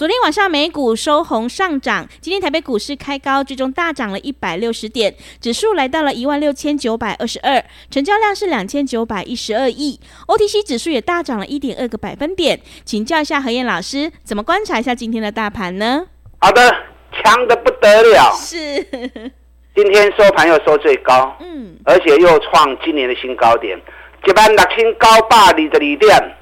昨天晚上美股收红上涨，今天台北股市开高，最终大涨了一百六十点，指数来到了一万六千九百二十二，成交量是两千九百一十二亿，OTC 指数也大涨了一点二个百分点。请教一下何燕老师，怎么观察一下今天的大盘呢？好的，强的不得了，是，今天收盘又收最高，嗯，而且又创今年的新高点，一万六千九百二十二点，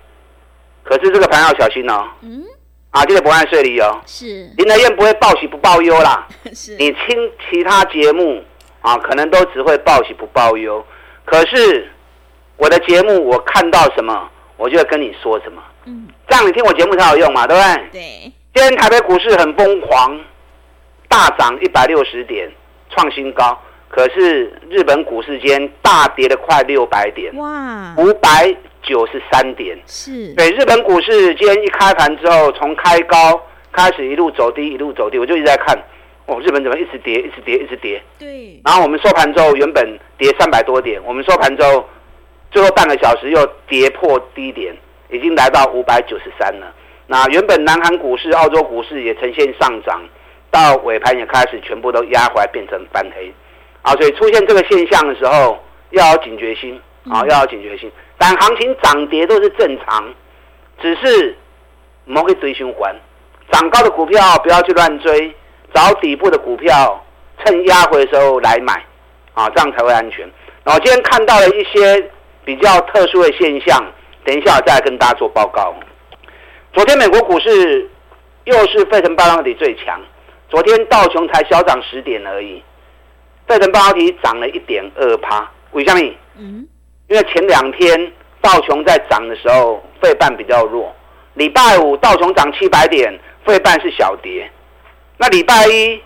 可是这个盘要小心哦，嗯。啊，记得不按税理哦。是，林德燕不会报喜不报忧啦。是，你听其他节目啊，可能都只会报喜不报忧。可是我的节目，我看到什么，我就会跟你说什么。嗯，这样你听我节目才有用嘛，对不对？对。今天台北股市很疯狂，大涨一百六十点，创新高。可是日本股市间大跌了快六百点。哇，五百。九十三点，是对日本股市今天一开盘之后，从开高开始一路走低，一路走低，我就一直在看，哦，日本怎么一直跌，一直跌，一直跌。对。然后我们收盘之后，原本跌三百多点，我们收盘之后，最后半个小时又跌破低点，已经来到五百九十三了。那原本南韩股市、澳洲股市也呈现上涨，到尾盘也开始全部都压回来，变成翻黑。啊，所以出现这个现象的时候，要有警觉心啊，要有警觉心。但行情涨跌都是正常，只是我们会追循环，涨高的股票不要去乱追，找底部的股票，趁压回的时候来买，啊，这样才会安全。然后今天看到了一些比较特殊的现象，等一下我再来跟大家做报告。昨天美国股市又是费城半导体最强，昨天道琼才小涨十点而已，费城半导体涨了一点二趴，为什么？嗯。因为前两天道琼在涨的时候，费半比较弱。礼拜五道琼涨七百点，费半是小跌。那礼拜一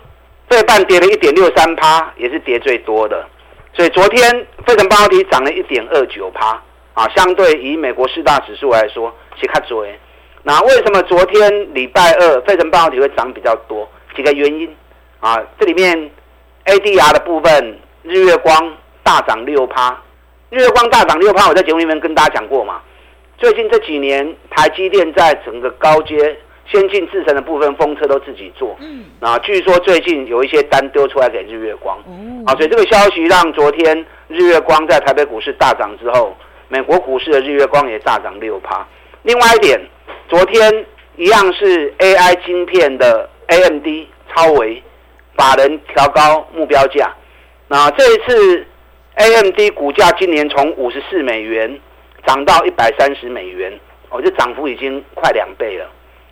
费半跌了一点六三趴，也是跌最多的。所以昨天费城半导体涨了一点二九趴，啊，相对以美国四大指数来说，是较多。那为什么昨天礼拜二费城半导体会涨比较多？几个原因啊，这里面 ADR 的部分，日月光大涨六趴。日月光大涨六趴，我在节目里面跟大家讲过嘛。最近这几年，台积电在整个高阶先进制程的部分，封测都自己做。嗯。啊，据说最近有一些单丢出来给日月光。嗯。啊，所以这个消息让昨天日月光在台北股市大涨之后，美国股市的日月光也大涨六趴。另外一点，昨天一样是 AI 晶片的 AMD 超微，把人调高目标价。那这一次。AMD 股价今年从五十四美元涨到一百三十美元，哦，这涨幅已经快两倍了。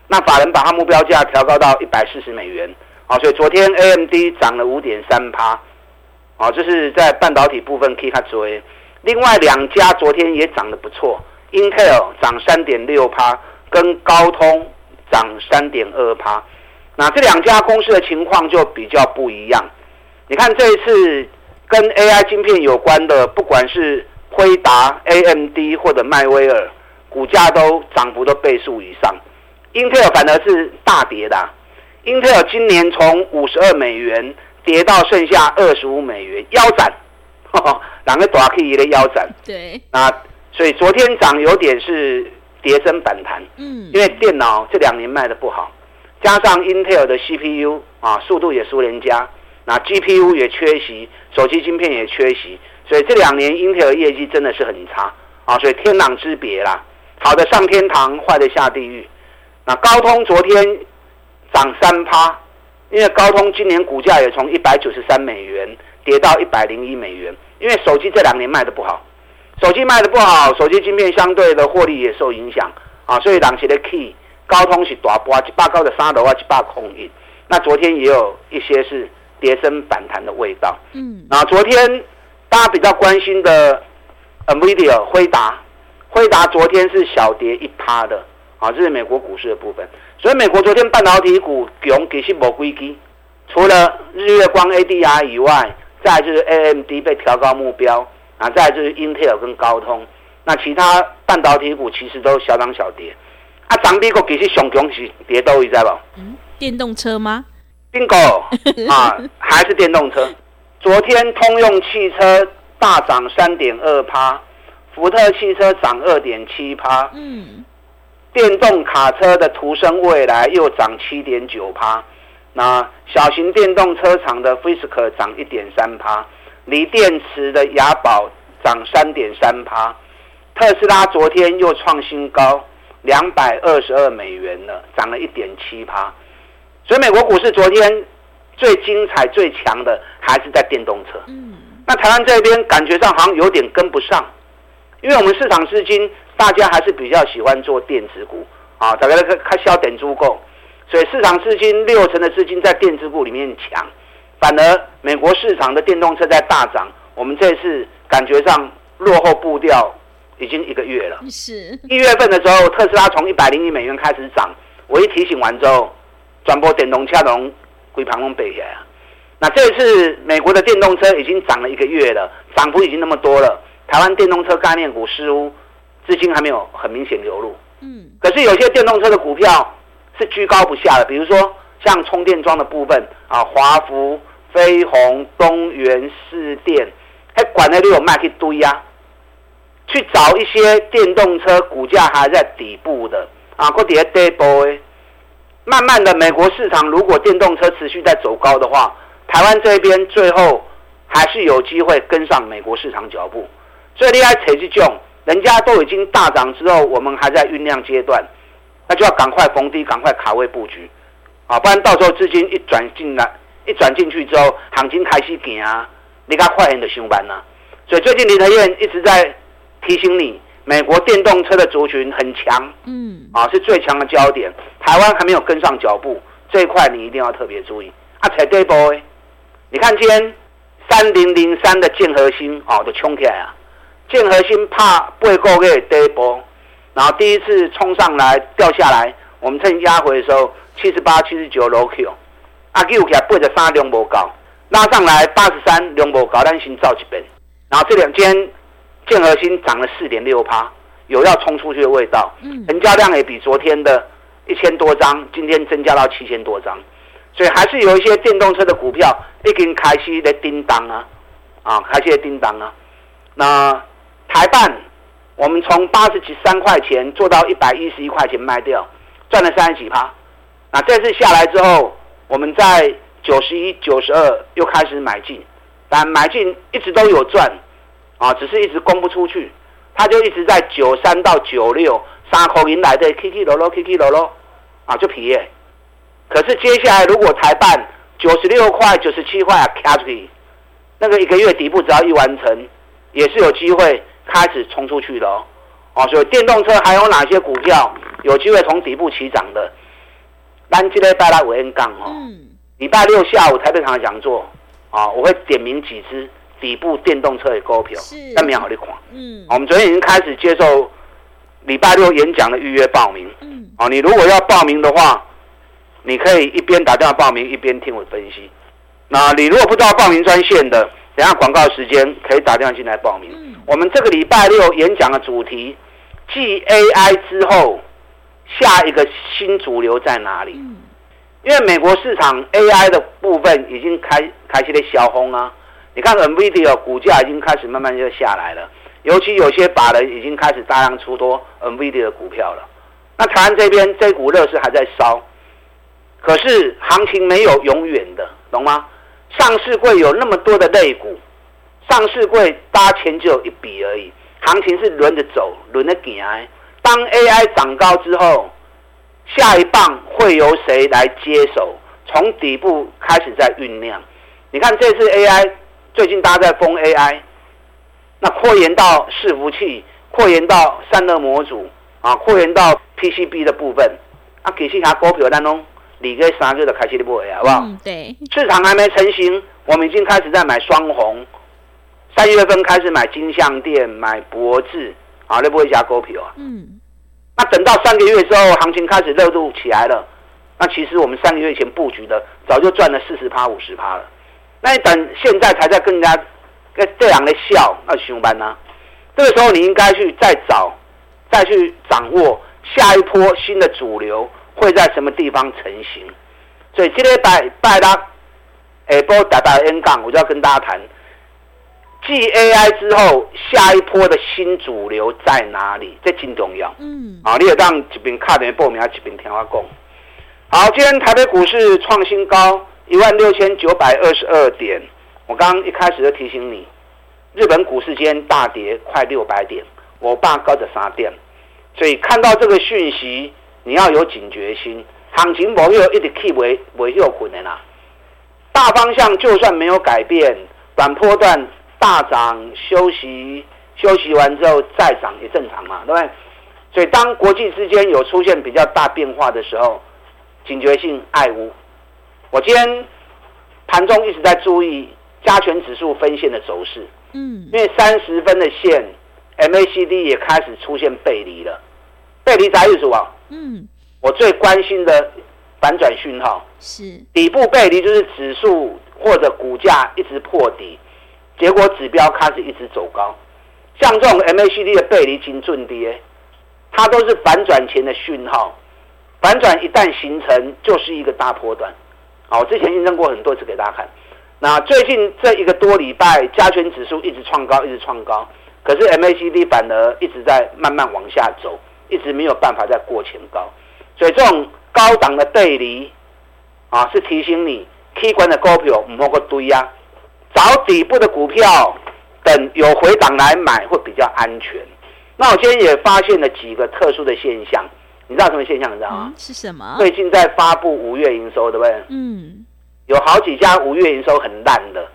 那法人把它目标价调高到一百四十美元，啊，所以昨天 AMD 涨了五点三趴，啊，这是在半导体部分可以看出。另外两家昨天也涨得不错，Intel 涨三点六趴，跟高通涨三点二趴。那这两家公司的情况就比较不一样。你看这一次。跟 AI 晶片有关的，不管是辉达、AMD 或者迈威尔，股价都涨幅都倍数以上。英特尔反而是大跌的，Intel 今年从五十二美元跌到剩下二十五美元，腰斩，两个短 K 的腰斩。对，啊所以昨天涨有点是跌升反弹，嗯，因为电脑这两年卖的不好，加上英特尔的 CPU 啊，速度也输人家。那 GPU 也缺席，手机晶片也缺席，所以这两年英特尔业绩真的是很差啊，所以天壤之别啦。好的上天堂，坏的下地狱。那高通昨天涨三趴，因为高通今年股价也从一百九十三美元跌到一百零一美元，因为手机这两年卖得不好，手机卖得不好，手机晶片相对的获利也受影响啊，所以当时的 key 高通是大波一百高的三楼啊，一百空一。那昨天也有一些是。跌升反弹的味道，嗯，那昨天大家比较关心的 NVIDIA 辉达，辉达昨天是小跌一趴的，啊，这是美国股市的部分。所以美国昨天半导体股强，其实无几支，除了日月光 ADR 以外，再就是 AMD 被调高目标，啊，再就是 Intel 跟高通，那其他半导体股其实都小涨小跌。啊，涨跌股其实上强是跌多，你知道不？嗯，电动车吗？Bingo 啊，还是电动车。昨天通用汽车大涨三点二趴，福特汽车涨二点七趴。嗯。电动卡车的途生未来又涨七点九趴，那小型电动车厂的 Fisker 涨一点三趴，锂电池的雅宝涨三点三趴，特斯拉昨天又创新高两百二十二美元了，涨了一点七趴。所以美国股市昨天最精彩、最强的还是在电动车。嗯，那台湾这边感觉上好像有点跟不上，因为我们市场资金。大家还是比较喜欢做电子股啊，大家开开销点足够，所以市场资金六成的资金在电子股里面抢，反而美国市场的电动车在大涨，我们这次感觉上落后步调已经一个月了。是一月份的时候，特斯拉从一百零一美元开始涨，我一提醒完之后，转播电动车龙回盘龙背起来。那这次美国的电动车已经涨了一个月了，涨幅已经那么多了，台湾电动车概念股似乎。资金还没有很明显流入，嗯，可是有些电动车的股票是居高不下的，比如说像充电桩的部分啊，华福、飞鸿、东元、士电，还管那里有卖一堆呀，去找一些电动车股价还在底部的啊，或底下跌波诶，慢慢的美国市场如果电动车持续在走高的话，台湾这边最后还是有机会跟上美国市场脚步，所以你要扯这种。人家都已经大涨之后，我们还在酝酿阶段，那就要赶快逢低，赶快卡位布局，啊，不然到时候资金一转进来，一转进去之后，行情开始行啊，你较快点就上班了。所以最近林德燕一直在提醒你，美国电动车的族群很强，嗯，啊，是最强的焦点。台湾还没有跟上脚步，这一块你一定要特别注意。啊，才对波，你看今天三零零三的建和兴哦，都冲起来啊。建和兴怕八个月跌一波，然后第一次冲上来掉下来，我们趁压回的时候七十八、七十九楼 Q，阿 Q 起来八十三量不高，拉上来八十三量不高，但先照一遍。然后这两天建和兴涨了四点六趴，有要冲出去的味道。成交量也比昨天的一千多张，今天增加到七千多张，所以还是有一些电动车的股票已经开始的叮当啊，啊，开始在叮当啊，那。台办，我们从八十几三块钱做到一百一十一块钱卖掉，赚了三十几趴。那这次下来之后，我们在九十一、九十二又开始买进，但买进一直都有赚，啊，只是一直供不出去，它就一直在九三到九六三口银来的 K K 罗罗 K K 罗罗，啊，就皮耶。可是接下来如果台半九十六块、九十七块啊卡出去，那个一个月底部只要一完成，也是有机会。开始冲出去的哦，哦，所以电动车还有哪些股票有机会从底部起涨的？单机类拜拉维恩杠哦，礼拜六下午台北场的讲座啊，我会点名几只底部电动车的股票，那没好你款。嗯，我们昨天已经开始接受礼拜六演讲的预约报名。嗯，哦，你如果要报名的话，你可以一边打电话报名，一边听我分析。那你如果不知道报名专线的，等下广告时间可以打电话进来报名。我们这个礼拜六演讲的主题，继 AI 之后，下一个新主流在哪里？因为美国市场 AI 的部分已经开开始在消风啊。你看 NVIDIA 股价已经开始慢慢就下来了，尤其有些法人已经开始大量出多 NVIDIA 的股票了。那台湾这边这股热是还在烧，可是行情没有永远的，懂吗？上市会有那么多的类股。上市柜搭钱就有一笔而已，行情是轮着走，轮着行。当 AI 涨高之后，下一棒会由谁来接手？从底部开始在酝酿。你看这次 AI，最近大家在封 AI，那扩延到伺服器，扩延到散热模组啊，扩延到 PCB 的部分。啊，其实它股票当中，两个三个的开始的部位，好不好？嗯，对。市场还没成型，我们已经开始在买双红。三月份开始买金像电、买博智，啊，那不会加股票啊。嗯。那等到三个月之后，行情开始热度起来了，那其实我们三个月前布局的，早就赚了四十趴、五十趴了。那你等现在才在跟人家跟这样的笑，那上班呢？这个时候你应该去再找，再去掌握下一波新的主流会在什么地方成型。所以今天拜拜拉，哎，波打打 N 杠，我就要跟大家谈，继 AI 之后，下一波的新主流在哪里？这挺重要。嗯，啊，你也让这边看的报名，这边听我讲。好，今天台北股市创新高一万六千九百二十二点。我刚刚一开始就提醒你，日本股市今天大跌快六百点，我爸高着三点，所以看到这个讯息，你要有警觉心。行情没有一直 keep 为为有困难啦，大方向就算没有改变，短波段大涨休息休息完之后再涨也正常嘛，对不对？所以当国际之间有出现比较大变化的时候，警觉性爱无。我今天盘中一直在注意加权指数分线的走势，嗯，因为三十分的线 MACD 也开始出现背离了，背离啥意思啊？嗯。我最关心的反转讯号是底部背离，就是指数或者股价一直破底，结果指标开始一直走高。像这种 MACD 的背离金准跌，它都是反转前的讯号。反转一旦形成，就是一个大波段。好，我之前印证过很多次给大家看。那最近这一个多礼拜，加权指数一直创高，一直创高，可是 MACD 反而一直在慢慢往下走，一直没有办法再过前高。所以这种高档的背离啊，是提醒你，K 管的股票唔好个堆呀，找底部的股票，等有回档来买会比较安全。那我今天也发现了几个特殊的现象，你知道什么现象？你知道吗？嗯、是什么？最近在发布五月营收，对不对？嗯。有好几家五月营收很烂的，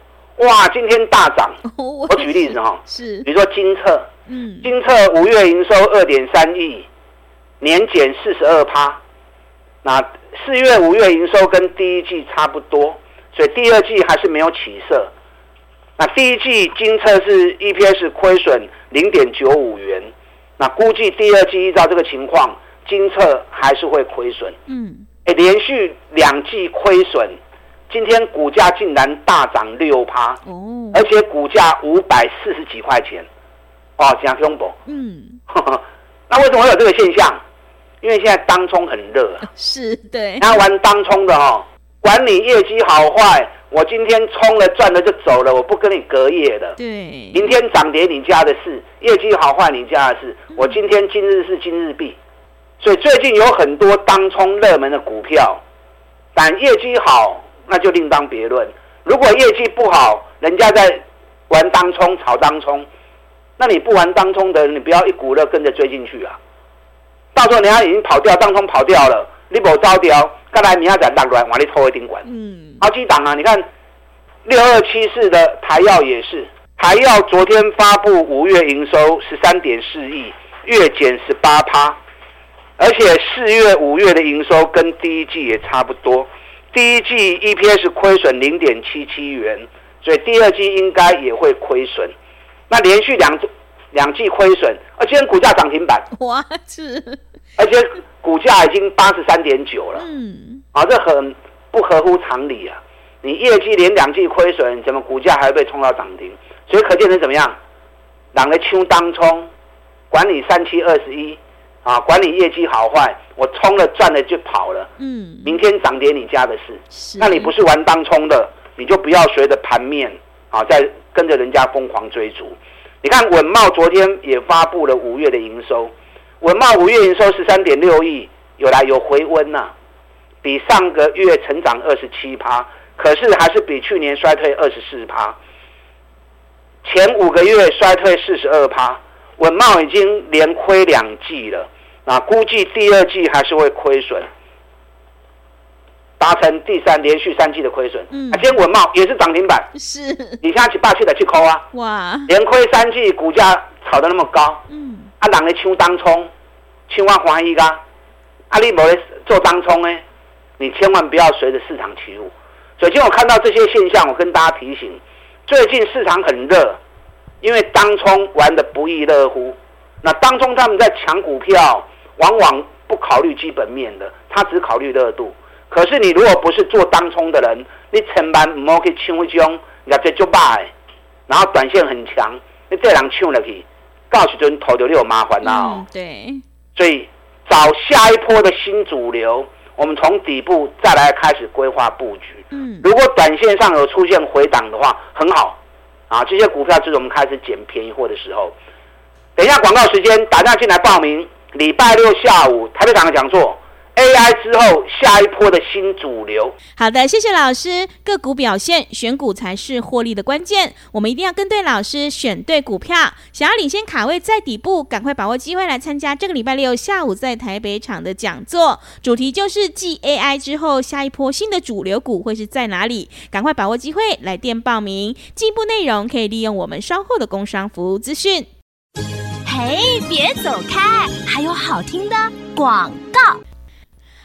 哇，今天大涨。我，我举例子哈，是，比如说金策，嗯，金测五月营收二点三亿。年减四十二趴，那四月、五月营收跟第一季差不多，所以第二季还是没有起色。那第一季金策是 EPS 亏损零点九五元，那估计第二季依照这个情况，精测还是会亏损。嗯，哎，连续两季亏损，今天股价竟然大涨六趴，哦，而且股价五百四十几块钱，哦，讲恐怖。嗯，那为什么会有这个现象？因为现在当冲很热，是对。然后玩当冲的哦，管你业绩好坏，我今天冲了赚了就走了，我不跟你隔夜的。对。明天涨跌你家的事，业绩好坏你家的事。我今天今日是今日毕，所以最近有很多当冲热门的股票，但业绩好那就另当别论。如果业绩不好，人家在玩当冲炒当冲，那你不玩当冲的，你不要一股热跟着追进去啊。到时候人家已经跑掉，当中跑掉了，你无招掉，刚才明仔载大乱往里拖一顶管。嗯，好几档啊，你看六二七四的台药也是，台药昨天发布五月营收十三点四亿，月减十八趴，而且四月、五月的营收跟第一季也差不多，第一季 EPS 亏损零点七七元，所以第二季应该也会亏损。那连续两两季亏损，而今天股价涨停板，哇，是，而且股价已经八十三点九了，嗯，啊，这很不合乎常理啊！你业绩连两季亏损，怎么股价还会被冲到涨停？所以可见成怎么样？两个秋当冲，管理三七二十一，啊，管你业绩好坏，我冲了赚了就跑了，嗯，明天涨跌你家的事，是，那你不是玩当冲的，你就不要随着盘面啊，再跟着人家疯狂追逐。你看稳懋昨天也发布了五月的营收，稳懋五月营收十三点六亿，有来有回温呐、啊，比上个月成长二十七趴，可是还是比去年衰退二十四趴，前五个月衰退四十二趴，稳懋已经连亏两季了，那估计第二季还是会亏损。达成第三连续三季的亏损，嗯，啊，今天文茂也是涨停板，是，你现在去霸气的去抠啊，哇，连亏三季，股价炒得那么高，嗯，啊，人咧抢当冲，千万欢喜噶，啊，你无咧做当冲呢，你千万不要随着市场起舞。所以今天我看到这些现象，我跟大家提醒，最近市场很热，因为当冲玩得不亦乐乎。那当冲他们在抢股票，往往不考虑基本面的，他只考虑热度。可是你如果不是做当冲的人，你千万唔好去抢一种，业绩就歹，然后短线很强，你这人抢了去，到时阵头就有麻烦了、哦嗯。对，所以找下一波的新主流，我们从底部再来开始规划布局。嗯，如果短线上有出现回档的话，很好啊，这些股票就是我们开始捡便宜货的时候。等一下广告时间，打电话进来报名，礼拜六下午台北场的讲座。AI 之后，下一波的新主流。好的，谢谢老师。个股表现，选股才是获利的关键。我们一定要跟对老师，选对股票。想要领先卡位在底部，赶快把握机会来参加这个礼拜六下午在台北场的讲座。主题就是继 AI 之后，下一波新的主流股会是在哪里？赶快把握机会来电报名。进一步内容可以利用我们稍后的工商服务资讯。嘿，别走开，还有好听的广告。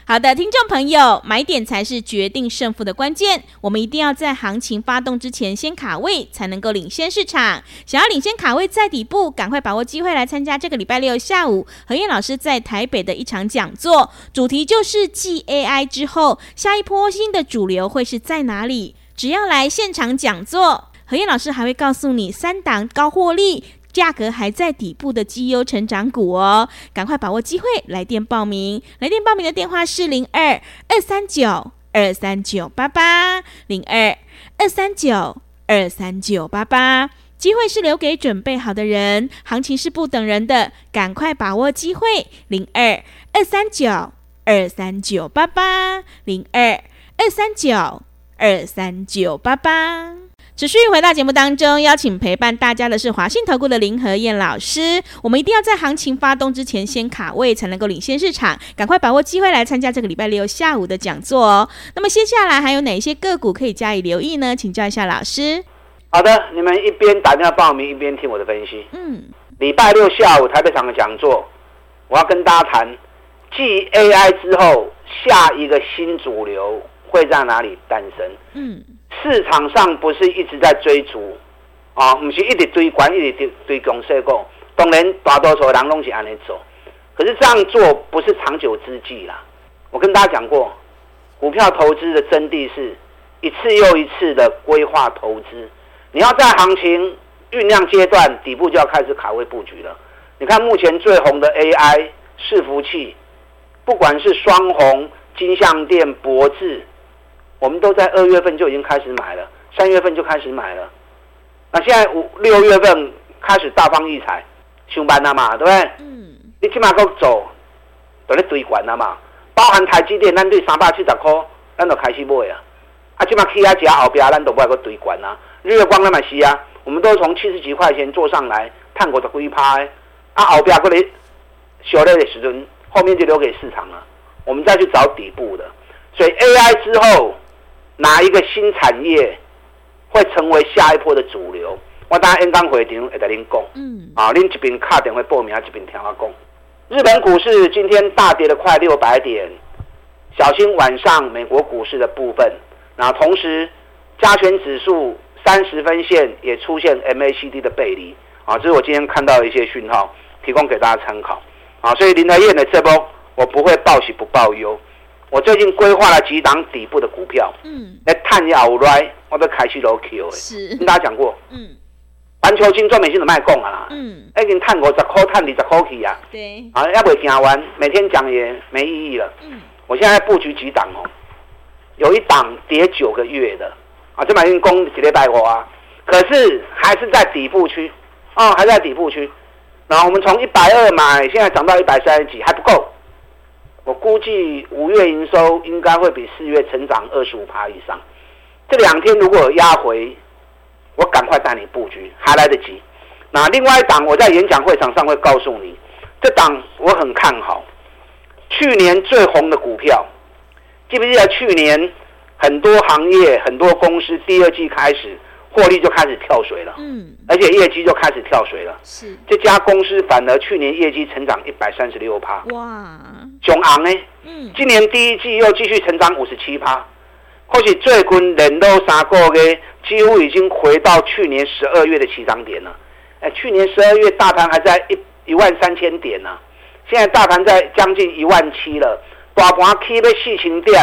好的，听众朋友，买点才是决定胜负的关键。我们一定要在行情发动之前先卡位，才能够领先市场。想要领先卡位在底部，赶快把握机会来参加这个礼拜六下午何燕老师在台北的一场讲座，主题就是继 AI 之后，下一波新的主流会是在哪里？只要来现场讲座，何燕老师还会告诉你三档高获利。价格还在底部的绩优成长股哦，赶快把握机会，来电报名。来电报名的电话是零二二三九二三九八八零二二三九二三九八八。机会是留给准备好的人，行情是不等人的，赶快把握机会。零二二三九二三九八八零二二三九二三九八八。持续回到节目当中，邀请陪伴大家的是华信投顾的林和燕老师。我们一定要在行情发动之前先卡位，才能够领先市场。赶快把握机会来参加这个礼拜六下午的讲座哦。那么接下来还有哪些个股可以加以留意呢？请教一下老师。好的，你们一边打电话报名，一边听我的分析。嗯，礼拜六下午台北场的讲座，我要跟大家谈，继 AI 之后，下一个新主流会在哪里诞生？嗯。市场上不是一直在追逐，啊，不是一直追管，一直追追攻势股。当然，大多数人都是按呢走，可是这样做不是长久之计啦。我跟大家讲过，股票投资的真谛是一次又一次的规划投资。你要在行情酝酿阶段，底部就要开始卡位布局了。你看目前最红的 AI 伺服器，不管是双红、金像电、博智。我们都在二月份就已经开始买了，三月份就开始买了。那现在五六月份开始大放异彩，上班了嘛，对不对？嗯。你起码够走，都在堆管了嘛。包含台积电，咱对三百七十块，咱都开始买啊。啊，起码起亚加后边，咱都不要个堆管啊。日月光那么细啊，我们都从七十几块钱做上来，探过的龟拍。啊，后边过来小了的时阵，后面就留给市场了。我们再去找底部的。所以 AI 之后。哪一个新产业会成为下一波的主流？我等下演讲会场会跟您讲。嗯，啊，您这边卡电话报名，这边听我讲。日本股市今天大跌了快六百点，小心晚上美国股市的部分。那同时，加权指数三十分线也出现 MACD 的背离。啊，这是我今天看到的一些讯号，提供给大家参考。啊，所以林德燕的这波我不会报喜不报忧。我最近规划了几档底部的股票，嗯，来探一下未来，我都开始落 Q 诶，是。跟大家讲过，嗯，环球金、中美金都卖讲啊啦，嗯，已经探五十块，探二十块去啊，对，啊，要不会讲完，每天讲也没意义了，嗯，我现在布局几档哦，有一档跌九个月的，啊，这买进攻几礼拜货啊，可是还是在底部区，哦，还在底部区，然后我们从一百二买，现在涨到一百三十几，还不够。我估计五月营收应该会比四月成长二十五趴以上。这两天如果有压回，我赶快带你布局，还来得及。那另外一档，我在演讲会场上会告诉你，这档我很看好。去年最红的股票，记不记得去年很多行业、很多公司第二季开始。获利就开始跳水了，嗯，而且业绩就开始跳水了。是。这家公司反而去年业绩成长一百三十六趴，哇，中昂呢？嗯，今年第一季又继续成长五十七趴，或许最近连到三个月几乎已经回到去年十二月的起涨点了。哎，去年十二月大盘还在一一万三千点呢、啊，现在大盘在将近一万七了，大盘起要四千点，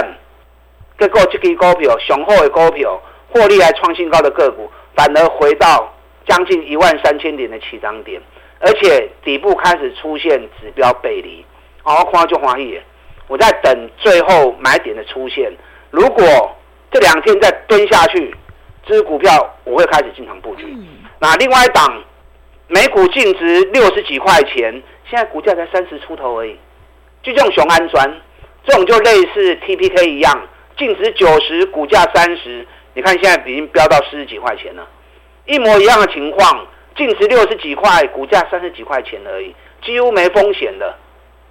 结果这支股票雄厚的股票，获利还创新高的个股，反而回到将近一万三千点的起涨点，而且底部开始出现指标背离，好，夸就欢喜，我在等最后买点的出现，如果这两天再蹲下去，这支股票我会开始进场布局。那另外一档。每股净值六十几块钱，现在股价才三十出头而已。就这种雄安砖，这种就类似 TPK 一样，净值九十，股价三十。你看现在已经飙到四十几块钱了，一模一样的情况，净值六十几块，股价三十几块钱而已，几乎没风险的。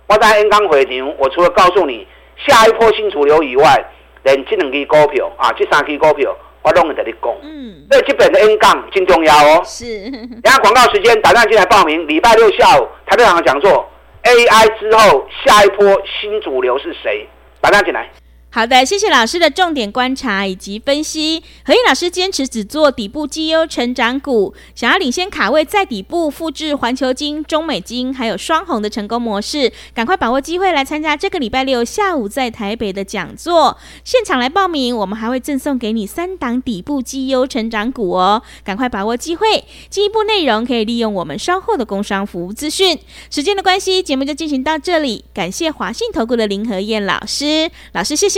我在 N 刚回牛，我除了告诉你下一波新主流以外，连这两支股票啊，这三支股票。我拢会跟你讲，嗯，所以基本的 N 杠真重要哦。是，然后广告时间，打电进来报名。礼拜六下午台北场讲座，AI 之后下一波新主流是谁？打电进来。好的，谢谢老师的重点观察以及分析。和彦老师坚持只做底部绩优成长股，想要领先卡位在底部，复制环球金、中美金还有双红的成功模式，赶快把握机会来参加这个礼拜六下午在台北的讲座。现场来报名，我们还会赠送给你三档底部绩优成长股哦，赶快把握机会。进一步内容可以利用我们稍后的工商服务资讯。时间的关系，节目就进行到这里。感谢华信投顾的林和燕老师，老师谢谢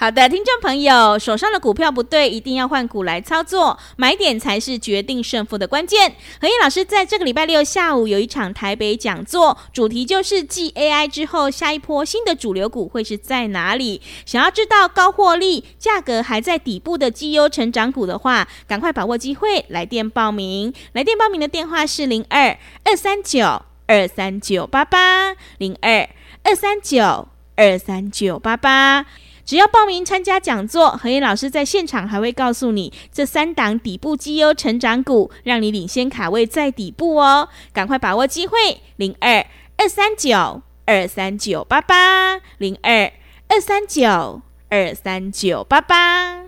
好的，听众朋友，手上的股票不对，一定要换股来操作，买点才是决定胜负的关键。和彦老师在这个礼拜六下午有一场台北讲座，主题就是继 AI 之后，下一波新的主流股会是在哪里？想要知道高获利、价格还在底部的绩优成长股的话，赶快把握机会，来电报名。来电报名的电话是零二二三九二三九八八零二二三九二三九八八。只要报名参加讲座，和彦老师在现场还会告诉你这三档底部绩优成长股，让你领先卡位在底部哦！赶快把握机会，零二二三九二三九八八，零二二三九二三九八八。